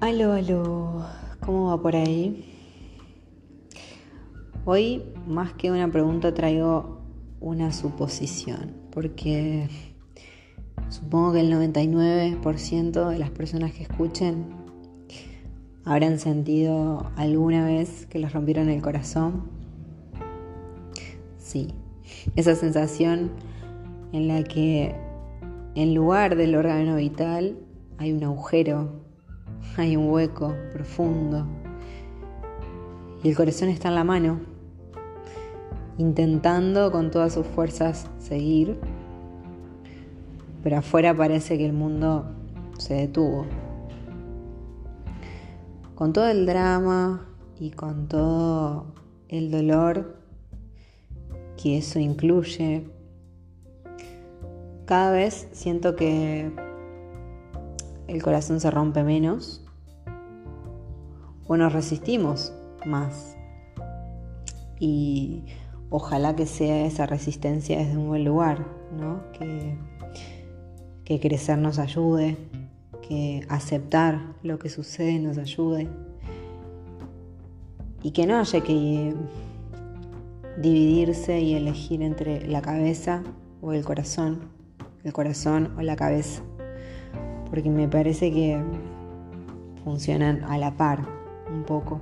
Aló, aló, ¿cómo va por ahí? Hoy, más que una pregunta, traigo una suposición, porque supongo que el 99% de las personas que escuchen habrán sentido alguna vez que les rompieron el corazón. Sí, esa sensación en la que en lugar del órgano vital hay un agujero hay un hueco profundo y el corazón está en la mano, intentando con todas sus fuerzas seguir, pero afuera parece que el mundo se detuvo. Con todo el drama y con todo el dolor que eso incluye, cada vez siento que el corazón se rompe menos o nos resistimos más. Y ojalá que sea esa resistencia desde un buen lugar, ¿no? Que, que crecer nos ayude, que aceptar lo que sucede nos ayude y que no haya que dividirse y elegir entre la cabeza o el corazón, el corazón o la cabeza porque me parece que funcionan a la par un poco.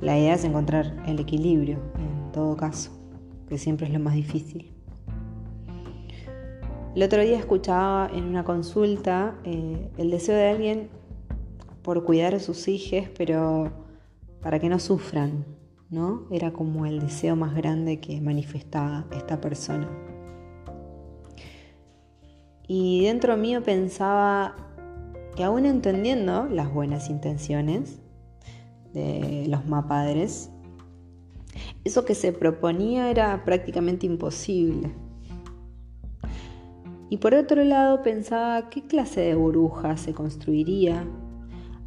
La idea es encontrar el equilibrio en todo caso, que siempre es lo más difícil. El otro día escuchaba en una consulta eh, el deseo de alguien por cuidar a sus hijos, pero para que no sufran, ¿no? Era como el deseo más grande que manifestaba esta persona. Y dentro mío pensaba que aún entendiendo las buenas intenciones de los mapadres, eso que se proponía era prácticamente imposible. Y por otro lado pensaba qué clase de burbuja se construiría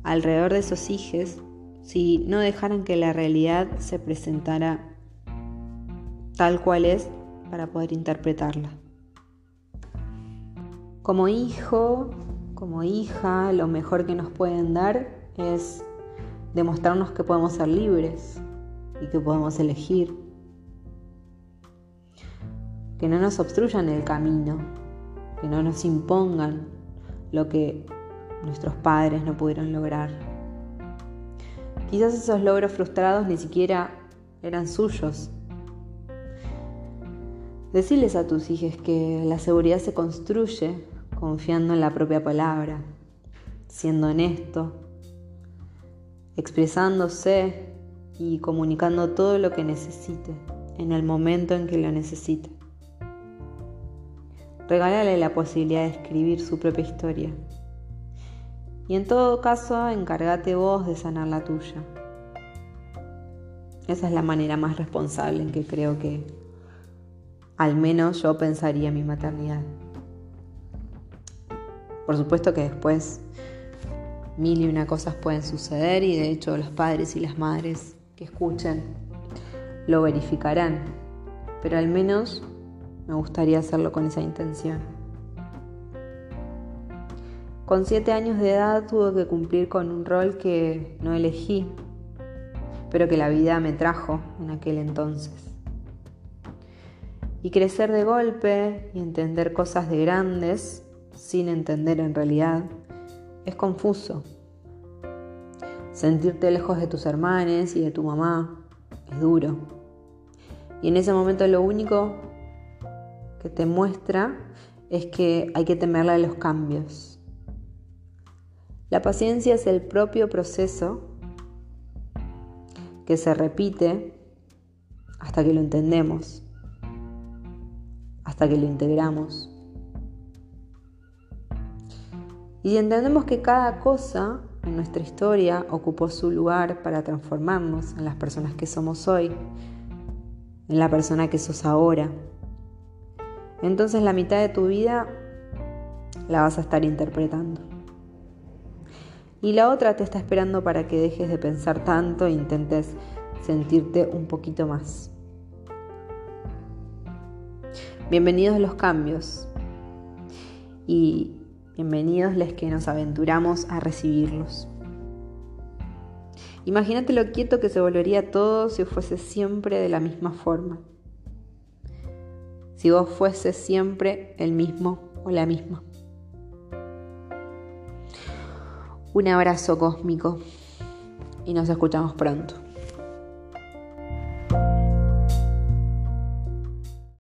alrededor de esos hijos si no dejaran que la realidad se presentara tal cual es para poder interpretarla. Como hijo, como hija, lo mejor que nos pueden dar es demostrarnos que podemos ser libres y que podemos elegir. Que no nos obstruyan el camino, que no nos impongan lo que nuestros padres no pudieron lograr. Quizás esos logros frustrados ni siquiera eran suyos. Decirles a tus hijos que la seguridad se construye confiando en la propia palabra, siendo honesto, expresándose y comunicando todo lo que necesite en el momento en que lo necesite. Regálale la posibilidad de escribir su propia historia. Y en todo caso, encárgate vos de sanar la tuya. Esa es la manera más responsable en que creo que al menos yo pensaría mi maternidad. Por supuesto que después mil y una cosas pueden suceder y de hecho los padres y las madres que escuchen lo verificarán, pero al menos me gustaría hacerlo con esa intención. Con siete años de edad tuve que cumplir con un rol que no elegí, pero que la vida me trajo en aquel entonces. Y crecer de golpe y entender cosas de grandes sin entender en realidad, es confuso. Sentirte lejos de tus hermanos y de tu mamá es duro. Y en ese momento lo único que te muestra es que hay que temerle a los cambios. La paciencia es el propio proceso que se repite hasta que lo entendemos, hasta que lo integramos. Y entendemos que cada cosa en nuestra historia ocupó su lugar para transformarnos en las personas que somos hoy, en la persona que sos ahora, entonces la mitad de tu vida la vas a estar interpretando. Y la otra te está esperando para que dejes de pensar tanto e intentes sentirte un poquito más. Bienvenidos a los cambios. Y Bienvenidos les que nos aventuramos a recibirlos. Imagínate lo quieto que se volvería todo si fuese siempre de la misma forma. Si vos fuese siempre el mismo o la misma. Un abrazo cósmico y nos escuchamos pronto.